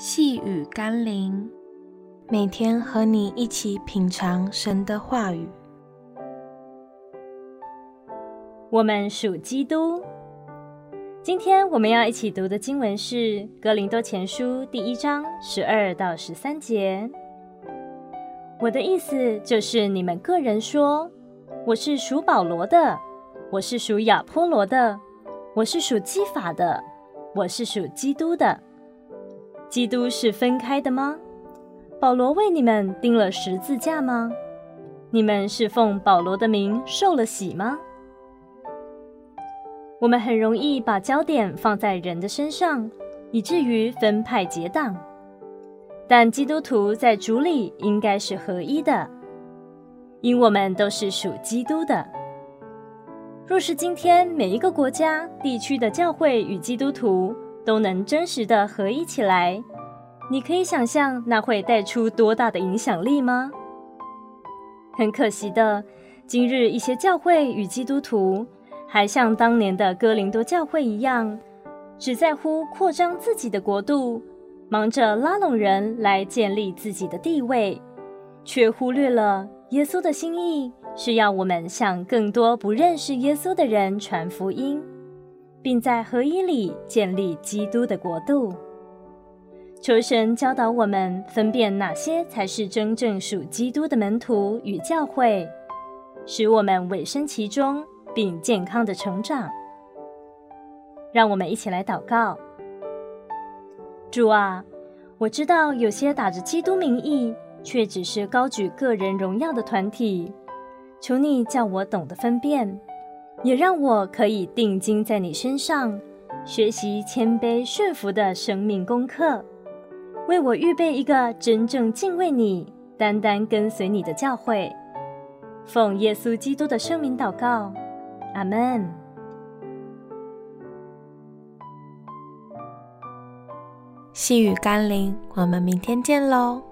细雨甘霖，每天和你一起品尝神的话语。我们属基督。今天我们要一起读的经文是《哥林多前书》第一章十二到十三节。我的意思就是，你们个人说，我是属保罗的，我是属亚波罗的，我是属基法的，我是属基督的。基督是分开的吗？保罗为你们钉了十字架吗？你们是奉保罗的名受了洗吗？我们很容易把焦点放在人的身上，以至于分派结党。但基督徒在主里应该是合一的，因我们都是属基督的。若是今天每一个国家、地区的教会与基督徒，都能真实的合一起来，你可以想象那会带出多大的影响力吗？很可惜的，今日一些教会与基督徒还像当年的哥林多教会一样，只在乎扩张自己的国度，忙着拉拢人来建立自己的地位，却忽略了耶稣的心意是要我们向更多不认识耶稣的人传福音。并在合一里建立基督的国度。求神教导我们分辨哪些才是真正属基督的门徒与教会，使我们委身其中，并健康的成长。让我们一起来祷告：主啊，我知道有些打着基督名义，却只是高举个人荣耀的团体，求你叫我懂得分辨。也让我可以定睛在你身上，学习谦卑顺服的生命功课，为我预备一个真正敬畏你、单单跟随你的教会。奉耶稣基督的圣名祷告，阿门。细雨甘霖，我们明天见喽。